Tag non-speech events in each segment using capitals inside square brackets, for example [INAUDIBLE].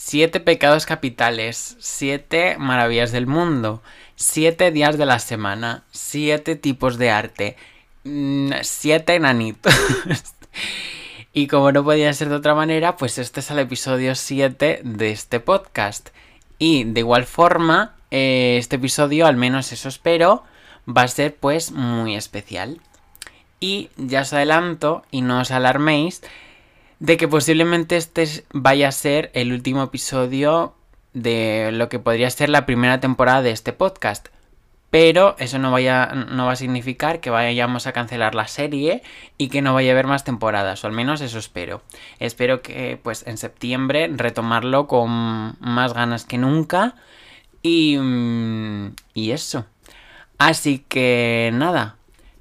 siete pecados capitales, siete maravillas del mundo, siete días de la semana, siete tipos de arte, mm, siete enanitos. [LAUGHS] y como no podía ser de otra manera, pues este es el episodio 7 de este podcast. Y de igual forma, eh, este episodio, al menos eso espero, va a ser pues muy especial. Y ya os adelanto, y no os alarméis, de que posiblemente este vaya a ser el último episodio de lo que podría ser la primera temporada de este podcast. Pero eso no, vaya, no va a significar que vayamos a cancelar la serie y que no vaya a haber más temporadas, o al menos eso espero. Espero que pues en septiembre retomarlo con más ganas que nunca y, y eso. Así que nada,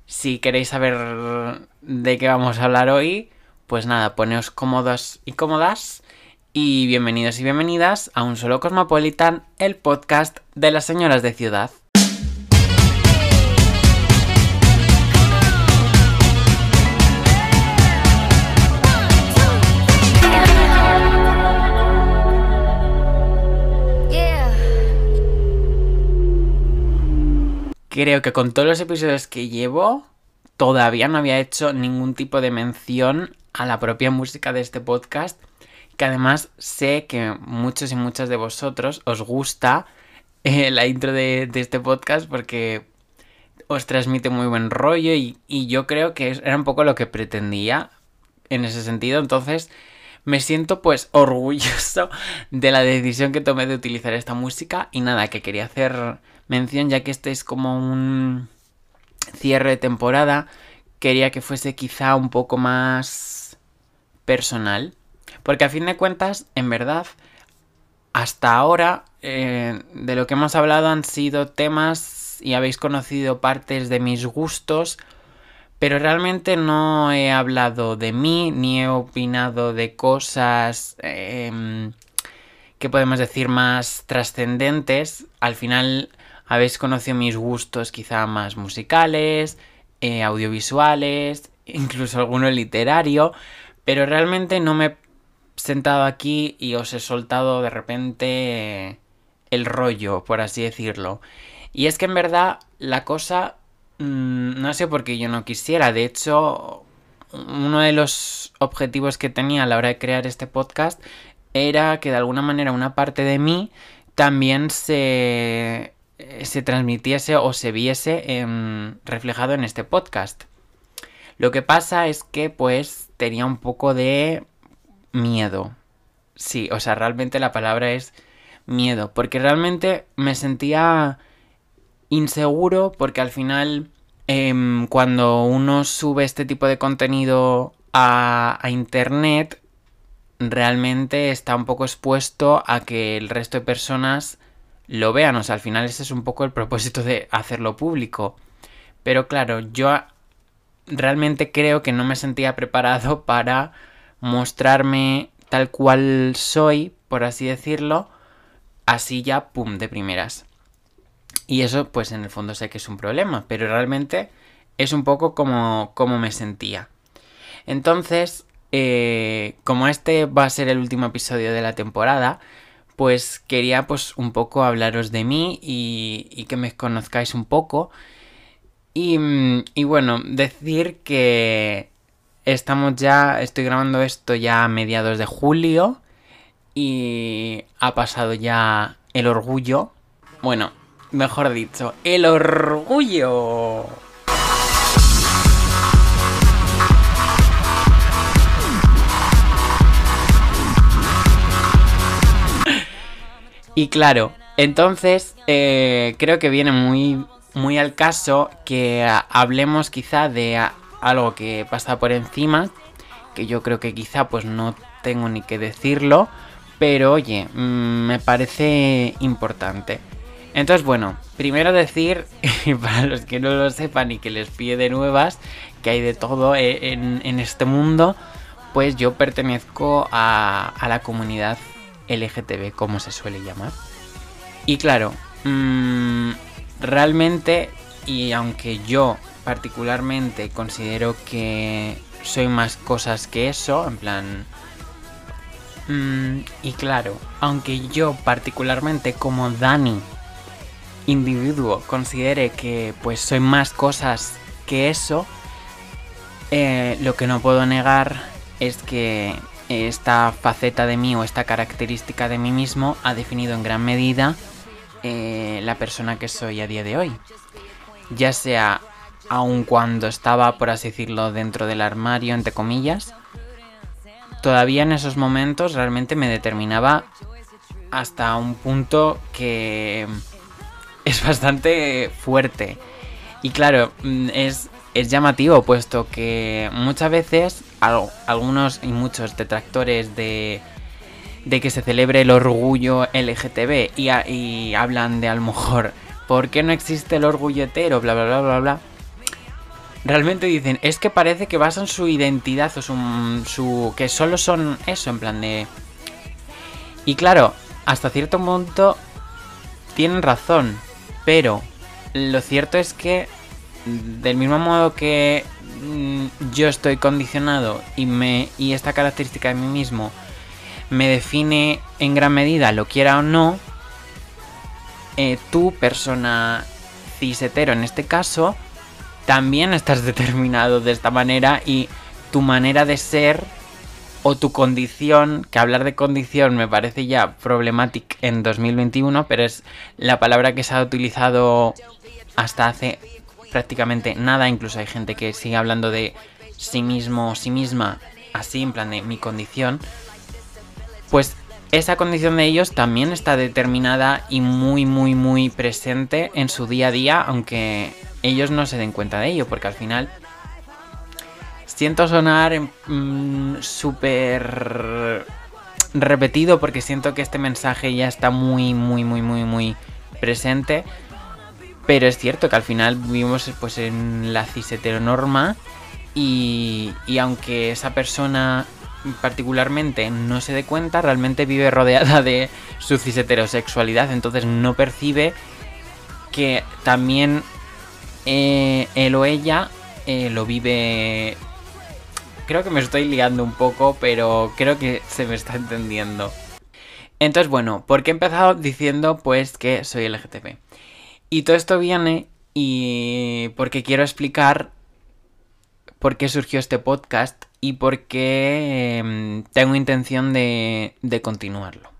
si queréis saber de qué vamos a hablar hoy, pues nada, poneos cómodos y cómodas y bienvenidos y bienvenidas a Un Solo Cosmopolitan, el podcast de las señoras de ciudad. Creo que con todos los episodios que llevo, todavía no había hecho ningún tipo de mención a la propia música de este podcast, que además sé que muchos y muchas de vosotros os gusta eh, la intro de, este podcast porque os transmite muy buen rollo y, y yo creo que era un poco lo que pretendía en ese sentido, entonces me siento pues [LAUGHS] orgulloso de la decisión que tomé de utilizar esta música. Y nada, que quería hacer mención ya que este es como un cierre de temporada, quería que fuese quizá un poco más personal. Porque a fin de cuentas, en verdad, hasta ahora eh, de lo que hemos hablado han sido temas y habéis conocido partes de mis gustos, pero realmente no he hablado de mí ni he opinado de cosas em, que podemos decir más trascendentes. Al final habéis conocido mis gustos quizá más musicales, eh, audiovisuales, incluso alguno literario, pero realmente no me he sentado aquí y os he soltado de repente el rollo, por así decirlo. Y es que en verdad la cosa mm, no sé por qué yo no quisiera, de hecho uno de los objetivos que tenía a la hora de crear este podcast era que de alguna manera una parte de mí también se eh, se transmitiese o se viese reflejado en este podcast. Lo que pasa es que pues tenía un poco de miedo. Sí, o sea, realmente la palabra es miedo, porque realmente me sentía inseguro porque al final em, cuando uno sube este tipo de contenido a, a internet realmente está un poco expuesto a que el resto de personas lo vean. O sea, al final ese es un poco el propósito de hacerlo público. Pero claro, yo realmente creo que no me sentía preparado [LAUGHS] para mostrarme tal cual soy, por así decirlo, así ya, pum, de primeras. Y eso, pues en el fondo sé que es un problema, pero realmente es un poco como, como me sentía. Entonces, eh, como este va a ser el último episodio de la temporada, pues quería pues un poco hablaros de mí y, que me conozcáis un poco. Y, y, bueno, decir que estamos ya, estoy grabando esto ya a mediados de julio y ha pasado ya el orgullo. Bueno, mejor dicho, el orgullo. Y claro, entonces eh, creo que viene muy, muy al caso que hablemos quizá de algo que pasa por encima, que yo creo que quizá pues no tengo ni que decirlo, pero oye, mm, me parece importante. Entonces, bueno, primero decir, [LAUGHS] para los que no lo sepan y que les pide de nuevas, que hay de todo eh, en, este mundo, pues yo pertenezco a, a la comunidad LGTB, como se suele llamar. Y claro, mm, realmente, y aunque yo particularmente considero que soy más cosas que eso, en plan, Mm, y claro, aunque yo particularmente como Dani, individuo, considere que pues soy más cosas que eso, eh, lo que no puedo negar es que esta faceta de mí o esta característica de mí mismo ha definido en gran medida eh, la persona que soy a día de hoy. Ya sea aun cuando estaba, por así decirlo, dentro del armario, entre comillas, todavía en esos momentos realmente me determinaba hasta un punto que [LAUGHS] es bastante fuerte. Y claro, mm, es, es llamativo, puesto que muchas veces algunos y muchos detractores de, de que se celebre el orgullo LGTB y, hablan de a lo mejor, ¿por qué no existe el orgullo hetero? Bla, bla, bla, bla, bla realmente dicen, es que parece que basan su identidad o su, su, que solo son eso, en plan de... Y claro, hasta cierto punto tienen razón, pero lo cierto es que del mismo modo que mm, yo estoy condicionado y me y esta característica de mí mismo me define en gran medida, lo quiera o no, eh, tú, persona cis hetero en este caso, también estás [LAUGHS] determinado de esta manera y tu manera de ser o tu condición, que hablar de condición me parece ya problemático en 2021, pero es la palabra que se ha utilizado hasta hace prácticamente nada, incluso hay gente que sigue hablando de sí mismo o sí misma, así en plan de mi condición, pues esa condición de ellos también está determinada y muy muy muy presente en su día a día, aunque ellos no se den cuenta de ello, porque al final siento sonar mm, súper repetido porque siento que este mensaje ya está muy, muy, muy, muy, muy presente. Pero es cierto que al final vivimos pues en la cis heteronorma y, y aunque esa persona particularmente no se dé cuenta, realmente vive rodeada de su cis heterosexualidad, entonces no percibe que también eh, él o ella eh, lo vive... Creo que me estoy liando un poco, pero creo que se me está entendiendo. Entonces, bueno, porque he empezado diciendo pues que soy LGTB. Y todo esto viene y porque quiero explicar por qué surgió este podcast y por qué em, tengo intención de, continuarlo.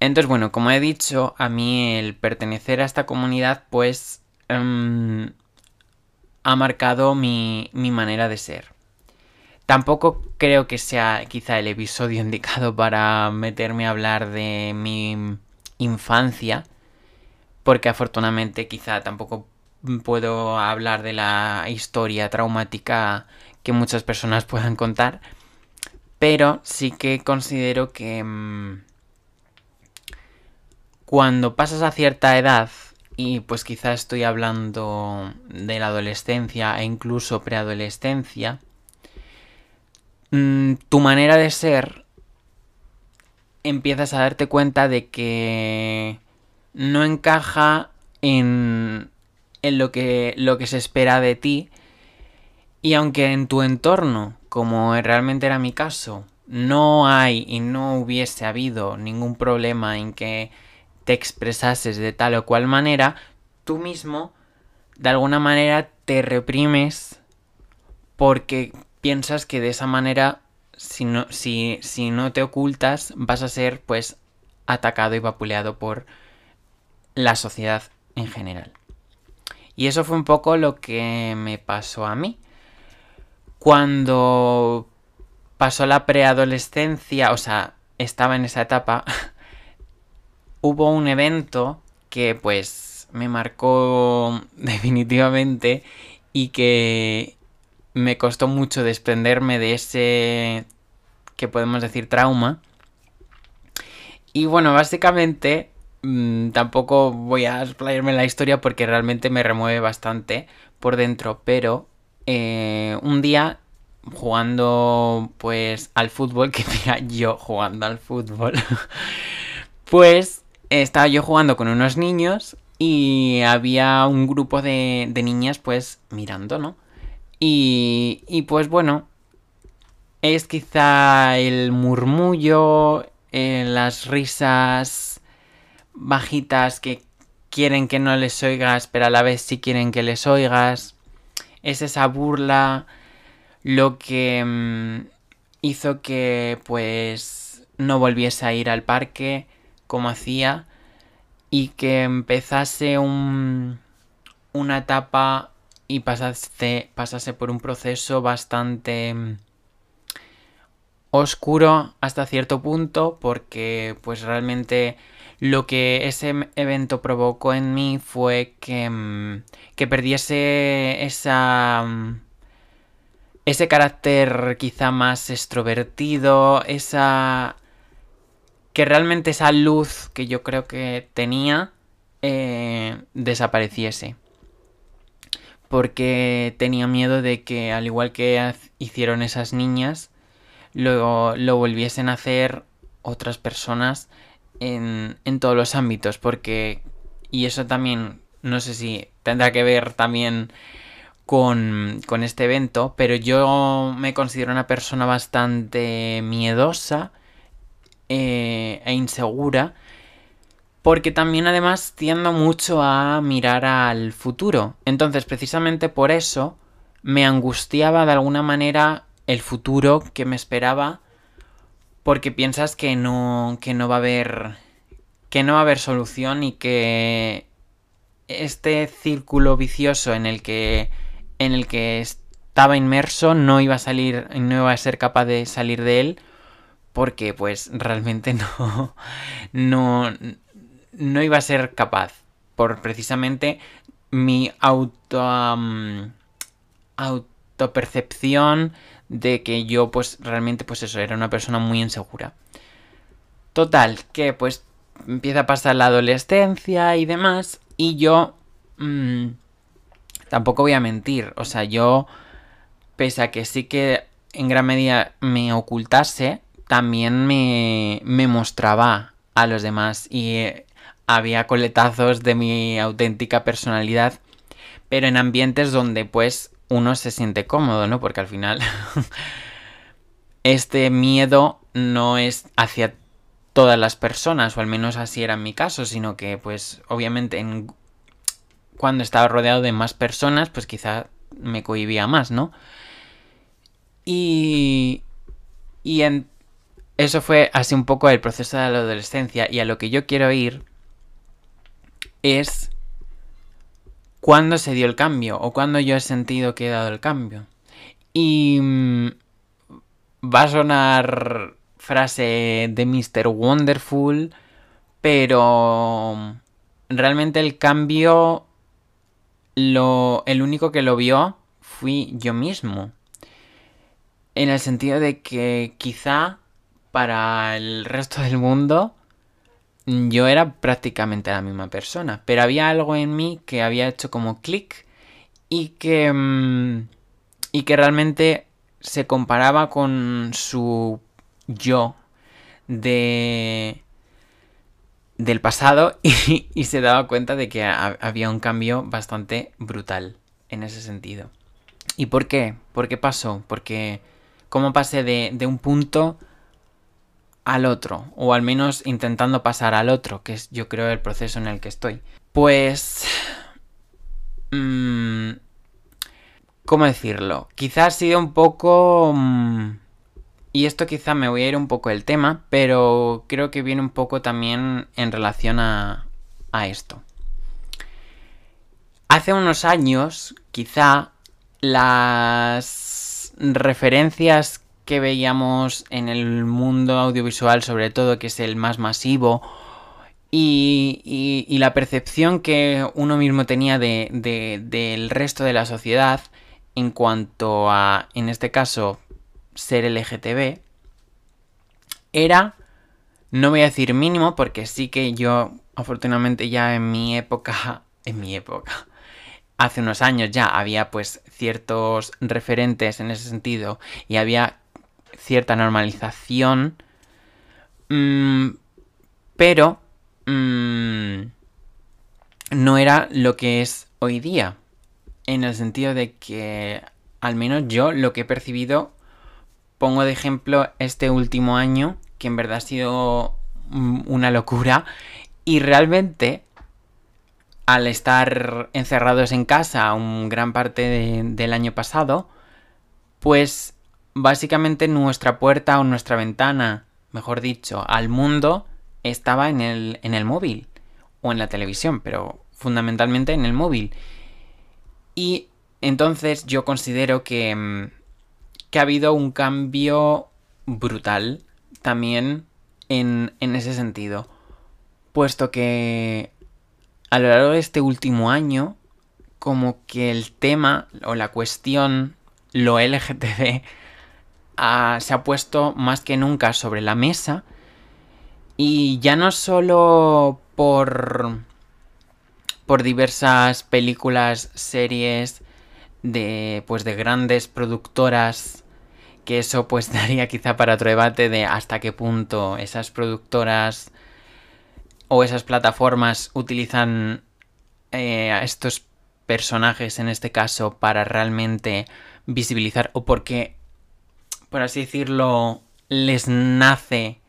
Entonces, bueno, como he dicho, a mí el pertenecer a esta comunidad pues Em, ha marcado mi manera de ser. Tampoco creo que sea quizá el episodio [LAUGHS] indicado para meterme a hablar de mi infancia, porque afortunadamente quizá tampoco puedo hablar de la historia traumática que muchas personas puedan contar, pero sí que considero que mm, cuando pasas a cierta edad y pues quizá estoy hablando de la adolescencia e incluso preadolescencia, mm, tu manera de ser empiezas a darte cuenta de que no encaja en, en lo, que, lo que se espera de ti y aunque en tu entorno, como realmente era mi caso, no hay y no hubiese habido ningún problema en que te expresases de tal o cual manera, tú mismo de alguna manera te reprimes porque piensas que de esa manera si no, si, si no te ocultas vas a ser pues atacado y vapuleado por la sociedad en general. Y eso fue un poco lo que me pasó a mí. Cuando pasó la preadolescencia, o sea, estaba en esa etapa, [LAUGHS] hubo un evento que pues me marcó [LAUGHS] definitivamente y que me costó mucho desprenderme de ese que podemos decir trauma. Y bueno, básicamente mm, tampoco voy a explayarme la historia porque realmente me remueve bastante por dentro, pero eh, un día jugando pues al fútbol, [LAUGHS] que diga yo jugando al fútbol, [LAUGHS] pues estaba yo jugando con unos niños y había un grupo de, niñas pues mirando, ¿no? Y, y pues bueno, es quizá el murmullo, eh, las risas bajitas que quieren que no les oigas, pero a la vez sí quieren que les oigas. Es esa burla lo que mm, hizo que pues no volviese a ir al parque como hacía y que empezase un, una etapa y pasase, pasase por un proceso bastante mm, oscuro hasta cierto punto porque pues realmente lo que ese evento provocó en mí fue que, mm, que perdiese esa mm, ese carácter quizá más extrovertido, esa que realmente esa luz que yo creo que tenía eh, desapareciese. Porque tenía miedo de que al igual que hicieron esas niñas lo, lo volviesen a hacer otras personas en, todos los ámbitos, porque, y eso también, no sé si tendrá que ver también con, con este evento, pero yo me considero una persona bastante miedosa eh, e insegura, porque también además tiendo mucho a mirar al futuro. Entonces, precisamente por eso me angustiaba de alguna manera el futuro que me esperaba porque piensas que no que no va a haber que no va a haber solución y que este círculo vicioso en el que en el que estaba inmerso no iba a salir no iba a ser capaz de salir de él porque pues realmente [LAUGHS] no no no iba a ser capaz. Por precisamente mi auto autopercepción de que yo pues realmente pues eso, era una persona muy insegura. Total, que pues empieza a pasar la adolescencia y demás y yo mmm, tampoco voy a mentir, o sea, yo pese a que sí que en gran medida me ocultase, también me, me mostraba a los demás y eh, había coletazos de mi auténtica personalidad, pero en ambientes donde pues uno se siente cómodo, ¿no? Porque al final [LAUGHS] este miedo no es hacia todas las personas, o al menos así era en mi caso, sino que pues obviamente en... cuando estaba rodeado de más personas, pues quizá me cohibía más, ¿no? Y... Y en... Eso fue así un poco el proceso de la adolescencia y a lo que yo quiero ir es cuándo se dio el cambio o cuándo yo he sentido que he dado el cambio. Y mm, va a sonar frase de Mr. Wonderful, pero realmente el cambio, lo, el único que lo vio fui yo mismo. En el sentido de que quizá para el resto del mundo yo era prácticamente la misma persona, pero había algo en mí que había hecho como clic y que mm, y que realmente se comparaba con su yo de del pasado [LAUGHS] y, se daba cuenta de que había un cambio bastante brutal en ese sentido. ¿Y por qué? ¿Por qué pasó? Porque cómo pasé de, de un punto al otro, o al menos intentando pasar al otro, que es yo creo el proceso en el que estoy. Pues... Mmm, ¿Cómo decirlo? Quizás ha sido un poco... Mm, y esto quizá me voy a ir un poco del tema, pero creo que viene un poco también en relación a, a esto. Hace unos años, quizá, las referencias que veíamos en el mundo audiovisual, sobre todo, que es el más masivo, y, la percepción que uno mismo tenía de, del resto de la sociedad en cuanto a, en este caso, ser LGTB, era, no voy a decir mínimo, porque sí que yo, afortunadamente ya en mi época, [LAUGHS] en mi época, hace unos años ya había pues ciertos referentes en ese sentido y había cierta normalización, mm, pero mm, no era lo que es hoy día, en el sentido de que al menos yo lo que he percibido pongo de ejemplo este último año, que en verdad ha sido mm, una locura, y realmente al estar encerrados en casa un gran parte del año pasado, pues básicamente nuestra puerta o nuestra ventana, mejor dicho, al mundo estaba en el, en el móvil o en la televisión, pero fundamentalmente en el móvil. Y entonces yo considero que, mm, que ha habido un cambio brutal también en, en ese sentido. Puesto que a lo largo de este último año, como que el tema o la cuestión, lo LGTB, se ha puesto más que nunca sobre la mesa. Y ya no solo por, por diversas películas, series de, pues de grandes productoras, que eso pues [LAUGHS] daría quizá para otro debate de hasta qué punto esas productoras o esas plataformas utilizan eh, a estos personajes en este caso para realmente visibilizar o porque por así decirlo, les nace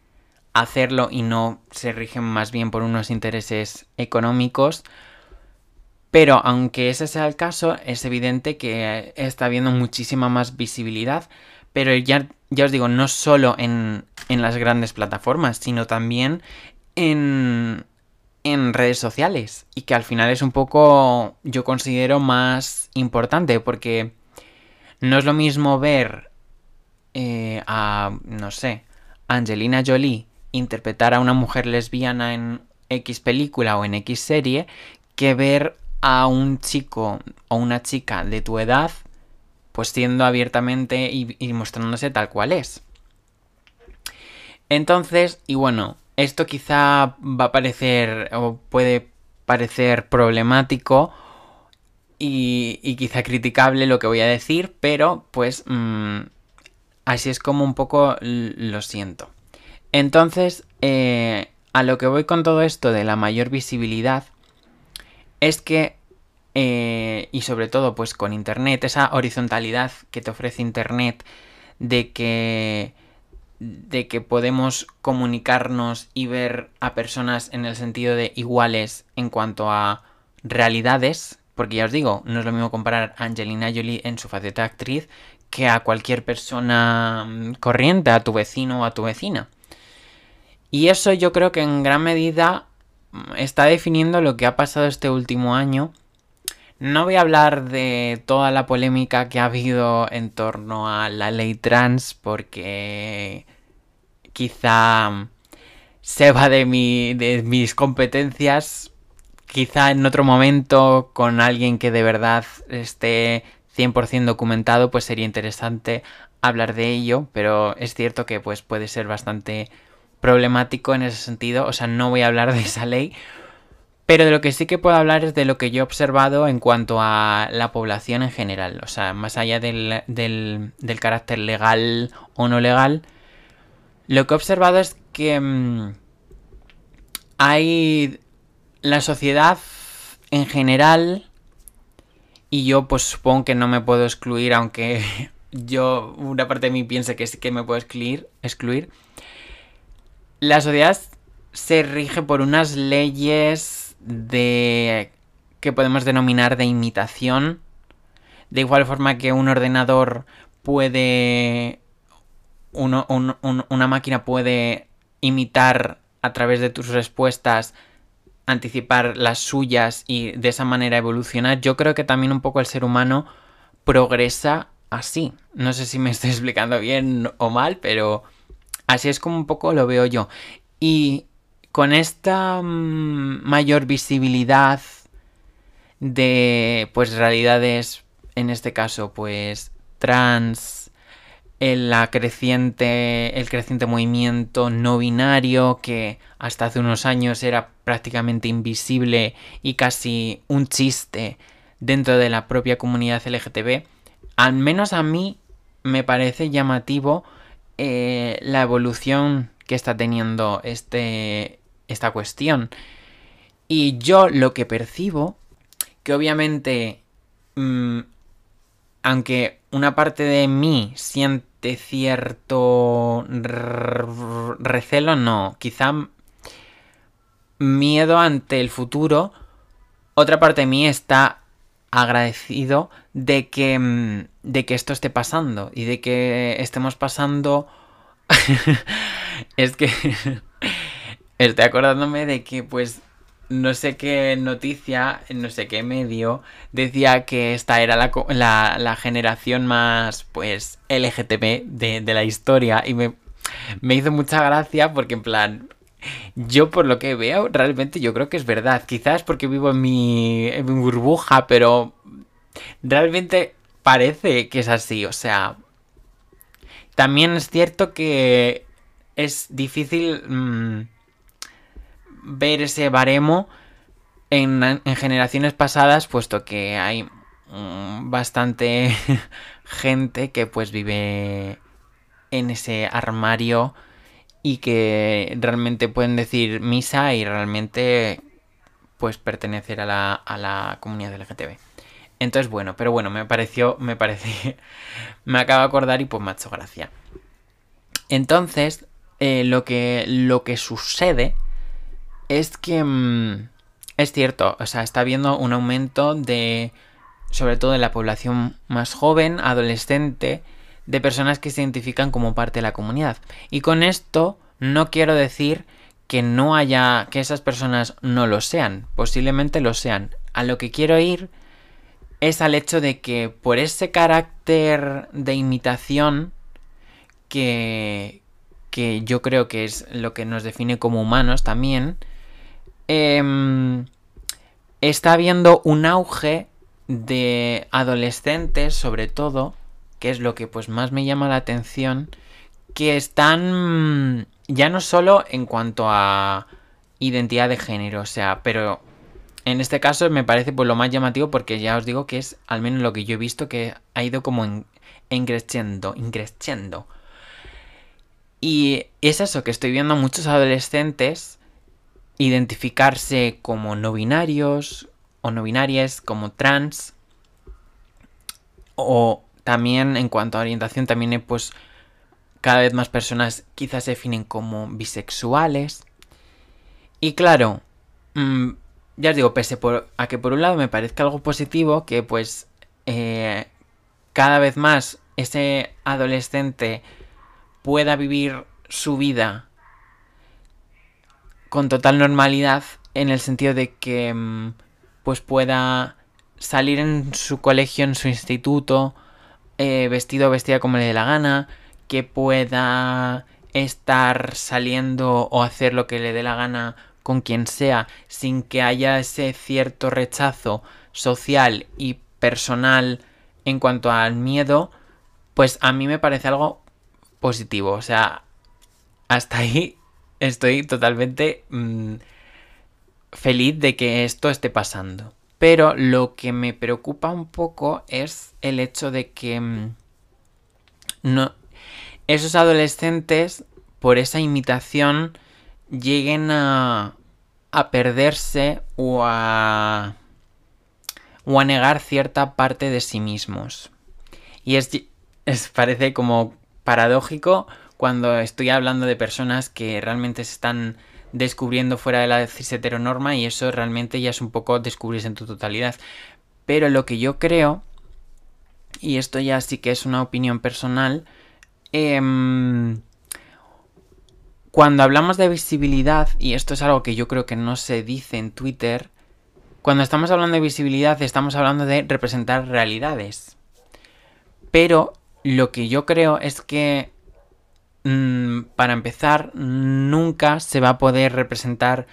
hacerlo y no se rigen más bien por unos intereses económicos. Pero aunque ese sea el caso, es evidente que está habiendo muchísima más visibilidad. Pero ya, ya os digo, no solo en, en las grandes plataformas, sino también en, en redes sociales. Y que al final es un poco, yo considero, más importante. Porque no es lo mismo ver eh, a, no sé, Angelina Jolie interpretar a una mujer lesbiana en X película o en X serie que ver a un chico o una chica de tu edad pues siendo abiertamente y, mostrándose tal cual es. Entonces, y bueno, esto quizá va a parecer o puede parecer problemático y, y, quizá criticable lo que voy a decir, pero pues mmm, Así es como un poco lo siento. Entonces, eh, a lo que voy con todo esto de la mayor visibilidad es que, eh, y sobre todo pues con Internet, esa horizontalidad que te ofrece Internet de que de que podemos comunicarnos y ver a personas en el sentido de iguales en cuanto a realidades, porque ya os digo, no es lo mismo comparar a Angelina Jolie en su faceta actriz que a cualquier persona mm, corriente, a tu vecino o a tu vecina. Y eso yo creo que en gran medida mm, está definiendo lo que ha pasado este último año. No voy a hablar de toda la polémica que ha habido en torno a la ley trans porque quizá mm, se va de, mi, de mis competencias. Quizá en otro momento con alguien que de verdad esté 100% documentado, pues sería interesante hablar de ello, pero es cierto que pues puede ser bastante problemático en ese sentido, o sea, no voy a hablar de esa ley, pero de lo que sí que puedo hablar es de lo que yo he observado en cuanto a la población en general, o sea, más allá del, del, del carácter legal o no legal, lo que he observado es que mmm, hay la sociedad en general y yo pues supongo que no me puedo excluir, aunque [LAUGHS] yo, una parte de mí piense que sí que me puedo excluir, excluir. La sociedad se rige por unas leyes de que podemos denominar de imitación. De igual forma que un ordenador puede... Una máquina puede imitar a través de tus respuestas anticipar las suyas y de esa manera evolucionar, yo creo que también un poco el ser humano progresa así. No sé si me [LAUGHS] estoy explicando bien o mal, pero así es como un poco lo veo yo. Y con esta mmm, mayor visibilidad de pues realidades, en este caso, pues trans, la creciente, el creciente movimiento no binario que hasta hace unos años era prácticamente invisible y casi un chiste dentro de la propia comunidad LGTB, al menos a mí me parece llamativo eh, la evolución que está teniendo este, esta cuestión. Y yo lo que percibo, que obviamente, mmm, aunque una parte de mí siente de cierto recelo, no, quizá miedo ante el futuro. Otra parte de mí está agradecido de que, de que esto esté pasando y de que estemos pasando... [LAUGHS] es que [LAUGHS] estoy acordándome de que pues no sé qué noticia, no sé qué medio, decía que esta era la, generación más, pues, LGTB de, de la historia. Y me, me, hizo mucha gracia porque, en plan, yo por lo que veo, realmente yo creo que es verdad. Quizás porque vivo en mi, en mi burbuja, pero realmente parece que es así. O sea, también es cierto que es difícil... Mm, ver ese baremo en, generaciones pasadas, puesto que hay mm, bastante [LAUGHS] gente que pues vive en ese armario y que realmente pueden decir misa y realmente pues pertenecer a la, a la comunidad LGTB. Entonces, bueno, pero bueno, me pareció, me parece, [LAUGHS] me acabo de acordar y pues hecho gracia. Entonces, eh, lo, que, lo que sucede es que mm, es cierto, o sea, está habiendo un aumento de, sobre todo de la población más joven, adolescente, de personas que se identifican como parte de la comunidad. Y con esto no quiero decir que no haya, que esas personas no lo sean, posiblemente lo sean. A lo que quiero ir es al hecho de que por ese carácter de imitación que, que yo creo que es lo que nos define como humanos también, Em, está habiendo un auge de adolescentes, sobre todo, que es lo que pues más me llama la atención, que están ya no solo en cuanto a identidad de género, o sea, pero en este caso me parece pues lo más llamativo porque ya os digo que es al menos lo que yo he visto que ha ido como en, increciendo, increciendo. Y es eso, que estoy viendo a muchos adolescentes identificarse como no binarios o no binarias, como trans. O también en cuanto a orientación, también pues cada vez más personas quizás se definen como bisexuales. Y claro, mm, ya os digo, pese a que por un lado me parezca algo positivo, que pues eh, cada vez más ese adolescente pueda vivir su vida con total normalidad en el sentido de que mm, pues pueda salir en su colegio, en su instituto, eh, vestido o vestida como le dé la gana, que pueda estar saliendo o hacer lo que le dé la gana con quien sea, sin que haya ese cierto rechazo social y personal en cuanto al miedo, pues a mí me parece algo positivo. O sea, hasta ahí estoy totalmente mm, feliz de que esto esté pasando. Pero lo que me preocupa un poco es el hecho de que mm, esos adolescentes, por esa imitación, lleguen a, a perderse o a, o a negar cierta parte de sí mismos. Y es, es parece como paradójico cuando estoy hablando de personas que realmente se están descubriendo fuera de la cis heteronorma y eso realmente ya es un poco descubrirse en tu totalidad. Pero lo que yo creo, y esto ya sí que es una opinión personal, em, cuando hablamos de visibilidad, y esto es algo que yo creo que no se dice en Twitter, cuando estamos hablando de visibilidad estamos hablando de representar realidades. Pero lo que yo creo es que para empezar, nunca se va a poder representar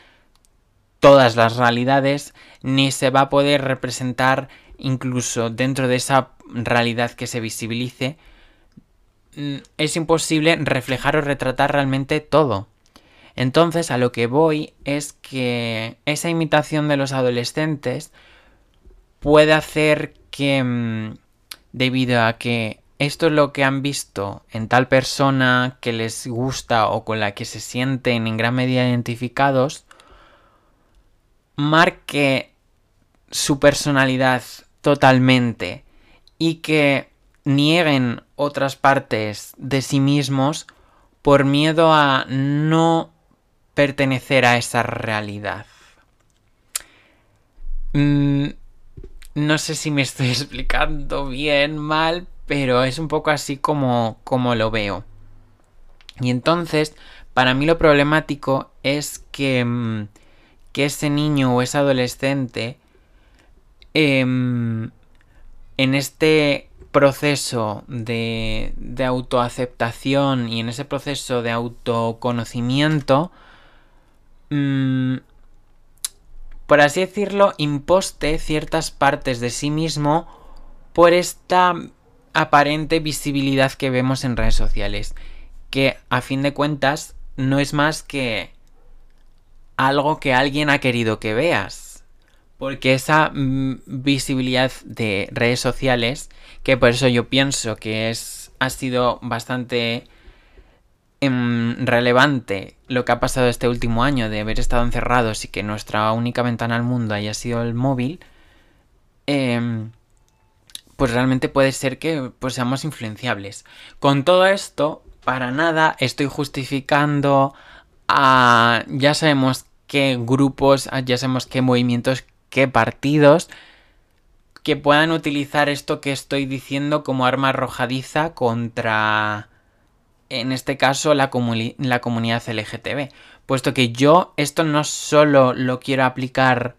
todas las realidades, ni se va a poder representar incluso dentro de esa realidad que se visibilice. Mm, es imposible reflejar o retratar realmente todo. Entonces, a lo que voy es que esa imitación de los adolescentes puede hacer que, mm, debido a que esto es lo que han visto en tal persona que les gusta o con la que se sienten en gran medida identificados, marque su personalidad totalmente y que nieguen otras partes de sí mismos por miedo a no pertenecer a esa realidad. Mm, no sé si me estoy [LAUGHS] explicando bien, mal, pero es un poco así como, como lo veo. Y entonces, para mí lo problemático es que, mm, que ese niño o ese adolescente em, en este proceso de, autoaceptación y en ese proceso de autoconocimiento, mmm, por así decirlo, imposte ciertas partes de sí mismo por esta aparente visibilidad que vemos en redes sociales, que a fin de cuentas no es más que algo que alguien ha querido que veas. Porque esa mm, visibilidad de redes sociales, que por eso yo pienso que es ha sido bastante Em, relevante lo que ha pasado este último año de haber estado encerrados y que nuestra única ventana al mundo haya sido el móvil, em, pues realmente puede ser que pues, seamos influenciables. Con todo esto, para nada estoy justificando a... ya sabemos qué grupos, ya sabemos qué movimientos, qué partidos que puedan utilizar esto que estoy diciendo como arma arrojadiza contra en este caso la, la comunidad LGTB. Puesto que yo esto no solo lo quiero aplicar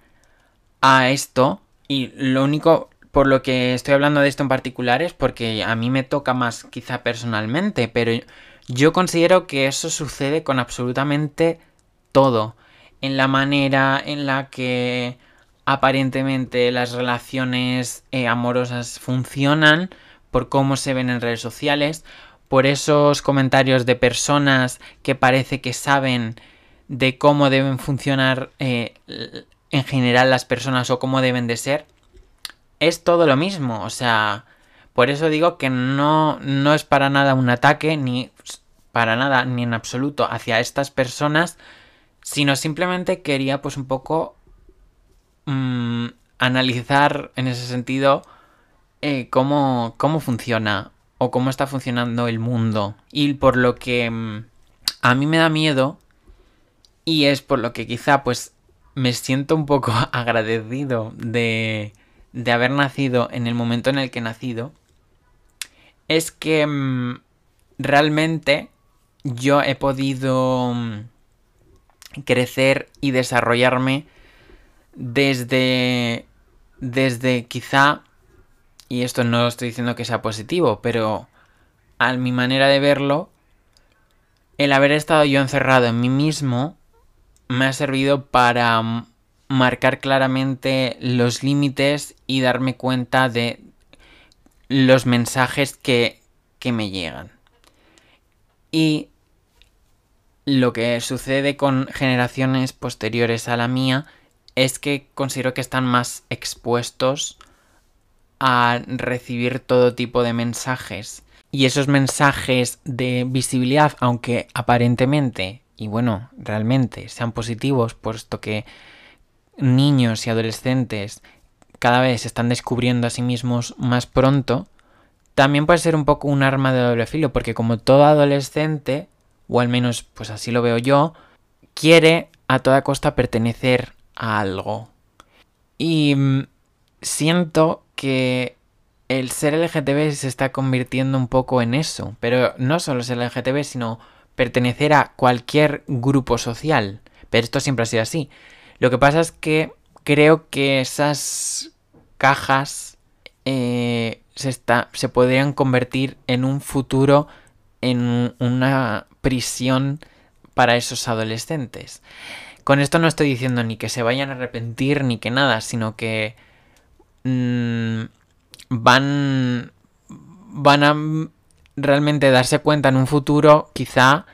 a esto, y lo único por lo que estoy hablando de esto en particular es porque a mí me toca más quizá personalmente, pero yo considero que eso sucede con absolutamente todo. En la manera en la que aparentemente las relaciones eh, amorosas funcionan, por cómo se ven en redes sociales, por esos comentarios de personas que parece que saben de cómo deben funcionar eh, en general las personas o cómo deben de ser, es todo lo mismo. O sea, por eso digo que no, no es para nada un ataque, ni para nada, ni en absoluto hacia estas personas, sino simplemente quería pues un poco mm, analizar en ese sentido eh, cómo, cómo funciona o cómo está funcionando el mundo. Y por lo que mm, a mí me da miedo y es por lo que quizá pues me siento un poco [LAUGHS] agradecido de, de haber nacido en el momento en el que he nacido, es que mm, realmente yo he podido mm, crecer y desarrollarme desde desde quizá y esto no estoy diciendo que sea positivo, pero a mi manera de verlo, el haber estado yo encerrado en mí mismo me ha servido para marcar claramente los límites y darme cuenta de los mensajes que, que me llegan. Y lo que sucede con generaciones posteriores a la mía es que considero que están más expuestos a recibir todo tipo de mensajes. Y esos mensajes de visibilidad, aunque aparentemente, y bueno, realmente sean positivos, puesto que niños y adolescentes cada vez se están descubriendo a sí mismos más pronto, también puede ser un poco un arma de doble filo, porque como todo adolescente, o al menos pues así lo veo yo, quiere a toda costa pertenecer a algo. Y mm, siento que el ser LGTB se está convirtiendo un poco en eso, pero no solo ser LGTB, sino pertenecer a cualquier grupo social. Pero esto siempre ha sido así. Lo que pasa es que creo que esas cajas eh, se, se podrían convertir en un futuro en una prisión para esos adolescentes. Con esto no estoy diciendo ni que se vayan a arrepentir ni que nada, sino que Mm, van, van a realmente darse cuenta en un futuro, quizá,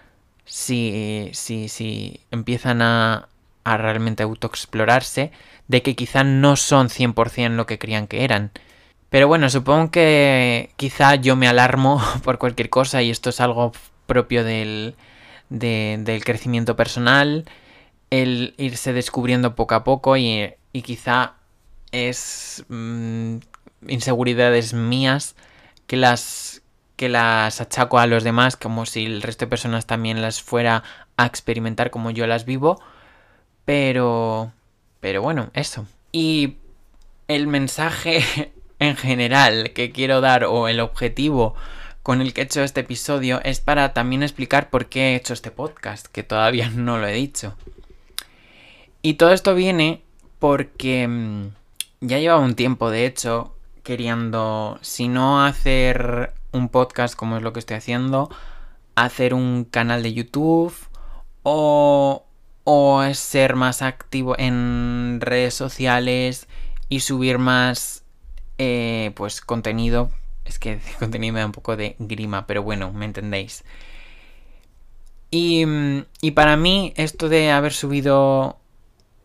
si, si, si empiezan a, a realmente autoexplorarse, de que quizá no son 100% lo que creían que eran. Pero bueno, supongo que quizá yo me alarmo [LAUGHS] por cualquier cosa y esto es algo propio del, del crecimiento personal, el irse descubriendo poco a poco y, y quizá es mm, inseguridades mías que las que las achaco a los demás como si el resto de personas también las fuera a experimentar como yo las vivo. Pero... Pero bueno, eso. Y el mensaje [LAUGHS] en general que quiero dar o el objetivo con el que he hecho este episodio es para también explicar por qué he hecho este podcast, que todavía [LAUGHS] no lo he dicho. Y todo esto viene porque mm, ya llevaba un tiempo, de hecho, queriendo, si no hacer un podcast como es lo que estoy haciendo, hacer un canal de YouTube o, o ser más activo en redes sociales y subir más eh, pues contenido. Es que [LAUGHS] contenido me da un poco de grima, pero bueno, me entendéis. Y, y para mí esto de haber subido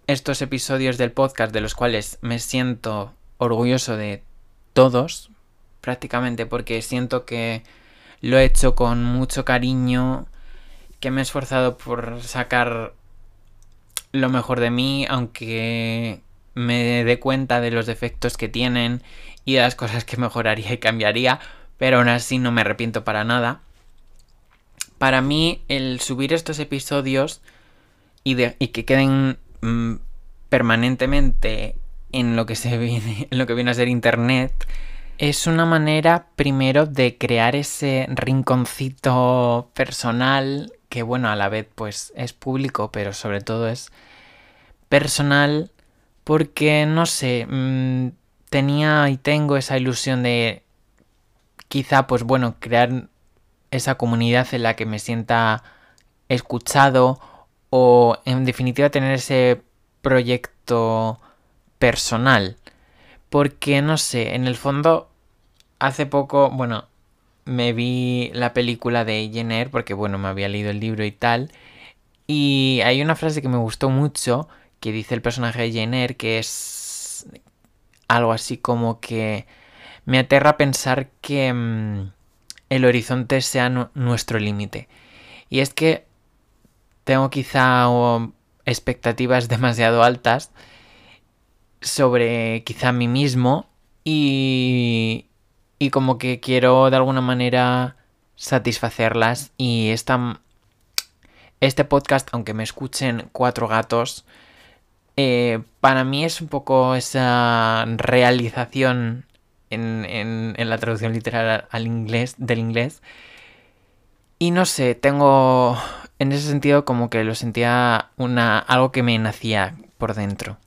estos episodios del podcast de los cuales me siento orgulloso de todos, prácticamente porque siento que lo he hecho con mucho cariño, que me he esforzado por sacar lo mejor de mí, aunque me dé cuenta de los defectos que tienen y de las cosas que mejoraría y cambiaría, pero aún así no me arrepiento para nada. Para mí, el subir estos episodios y, que queden mm, permanentemente en lo que se viene, [LAUGHS] en lo que viene a ser internet, es una manera primero de crear ese rinconcito personal que bueno, a la vez pues es público, pero sobre todo es personal porque, no sé, mm, tenía y tengo esa ilusión de quizá, pues bueno, crear esa comunidad en la que me sienta escuchado o en definitiva tener ese proyecto personal. Porque, no sé, en el fondo, hace poco, bueno, me vi la película de Jenner porque, bueno, me había leído el libro y tal. Y hay una frase que me gustó mucho que dice el personaje de Jenner que es algo así como que me aterra pensar que mm, el horizonte sea nuestro límite. Y es que tengo quizá expectativas [LAUGHS] demasiado altas sobre quizá mí mismo y, y como que quiero de alguna manera satisfacerlas y esta, este podcast, aunque me escuchen cuatro gatos, eh, para mí es un poco esa realización en, la traducción literal al inglés, del inglés. Y no sé, tengo en ese sentido como que lo sentía una, algo que me nacía por dentro.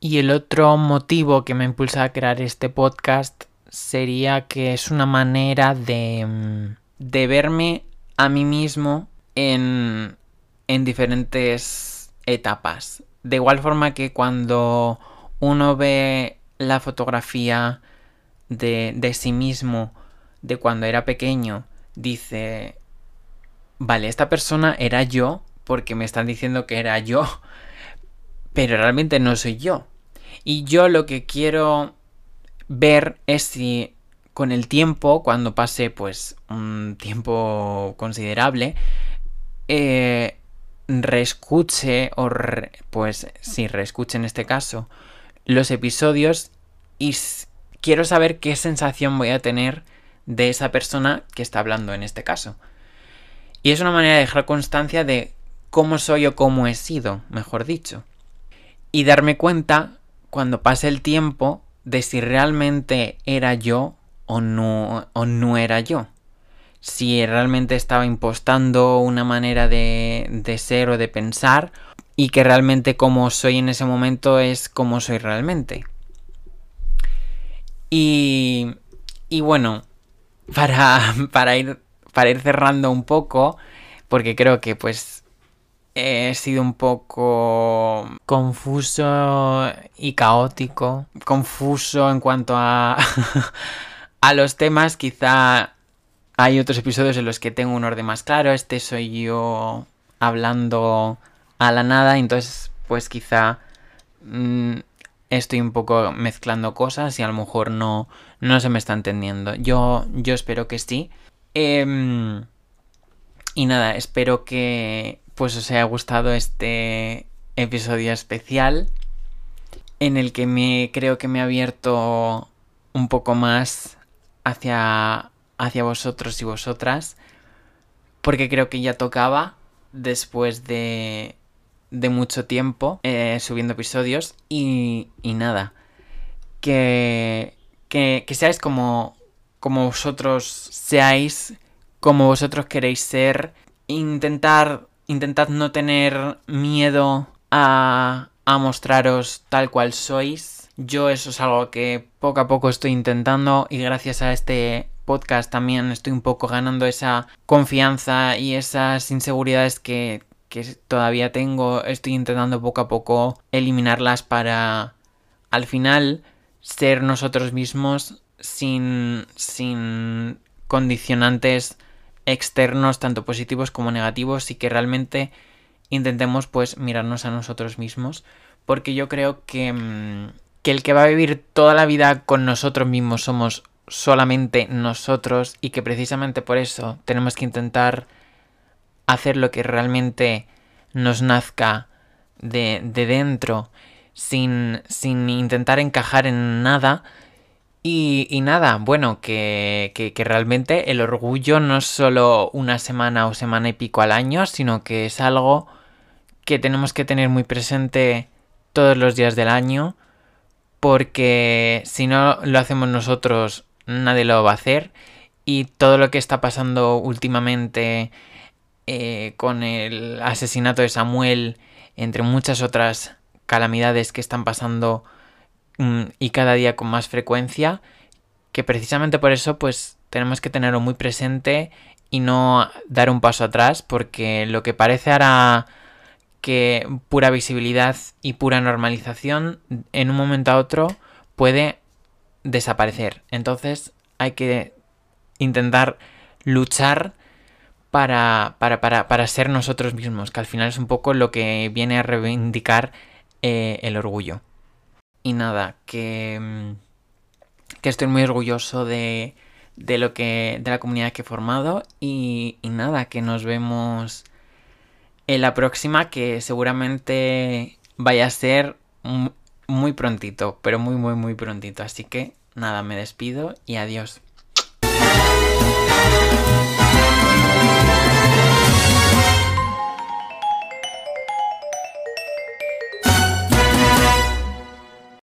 Y el otro motivo que me impulsa a crear este podcast sería que es una manera de, mm, de verme a mí mismo en, en diferentes etapas de igual forma que cuando uno ve la fotografía de, de sí mismo de cuando era pequeño, dice, vale, esta persona era yo porque me están diciendo que era yo, [LAUGHS] pero realmente no soy yo. Y yo lo que quiero ver es si con el tiempo, cuando pase pues un tiempo considerable, eh, reescuche o pues sí, reescuche en este caso los episodios y quiero saber qué sensación voy a tener de esa persona que está hablando en este caso. Y es una manera de dejar constancia de cómo soy o cómo he sido, mejor dicho. Y darme cuenta cuando pase el tiempo de si realmente era yo o no, o no era yo si realmente estaba impostando una manera de, de ser o de pensar y que realmente como soy en ese momento es como soy realmente. Y, y bueno, [LAUGHS] para, para, ir, para ir cerrando un poco, porque creo que pues he sido un poco confuso y caótico. Confuso en cuanto a, [LAUGHS] a los temas, quizá hay otros episodios en los que tengo un orden más claro. Este soy yo hablando a la nada. Entonces, pues quizá mm, estoy un poco mezclando cosas y a lo mejor no, no se me está entendiendo. Yo, yo espero que sí. Em, y nada, espero que pues os haya gustado este episodio especial en el que me creo que me ha abierto un poco más hacia hacia vosotros y vosotras, porque creo que ya tocaba después de, de mucho tiempo eh, subiendo episodios y, y nada, que, que, que seáis como, como vosotros seáis, como vosotros queréis ser, intentar, intentad no tener miedo a, a mostraros tal cual sois. Yo eso es algo que poco a poco estoy intentando y gracias a este podcast también estoy un poco ganando esa confianza y esas inseguridades que, que todavía tengo. Estoy intentando poco a poco eliminarlas para al final ser nosotros mismos sin, sin condicionantes externos, tanto positivos como negativos, y que realmente intentemos pues mirarnos a nosotros mismos, porque yo creo que, mm, que el que va a vivir toda la vida con nosotros mismos somos solamente nosotros y que precisamente por eso tenemos que intentar hacer lo que realmente nos nazca de, de dentro sin, sin intentar encajar en nada. Y, nada, bueno, que, que, realmente el orgullo no es solo una semana o semana y pico al año, sino que es algo que tenemos que tener muy presente todos los días del año, porque si no lo hacemos nosotros, nadie lo va a hacer. Y todo lo que está pasando últimamente eh, con el asesinato de Samuel, entre muchas otras calamidades que están pasando y cada día con más frecuencia, que precisamente por eso pues tenemos que tenerlo muy presente y no dar un paso atrás, porque lo que parece ahora que pura visibilidad y pura normalización en un momento a otro puede desaparecer. Entonces hay que intentar luchar para, para, para, para, ser nosotros mismos, que al final es un poco lo que viene a reivindicar eh, el orgullo. Y nada, que, mm, que estoy muy orgulloso de, de lo que de la comunidad que he formado y, y nada, que nos vemos en la próxima que seguramente vaya a ser muy prontito, pero muy muy muy prontito, así que nada, me despido y adiós.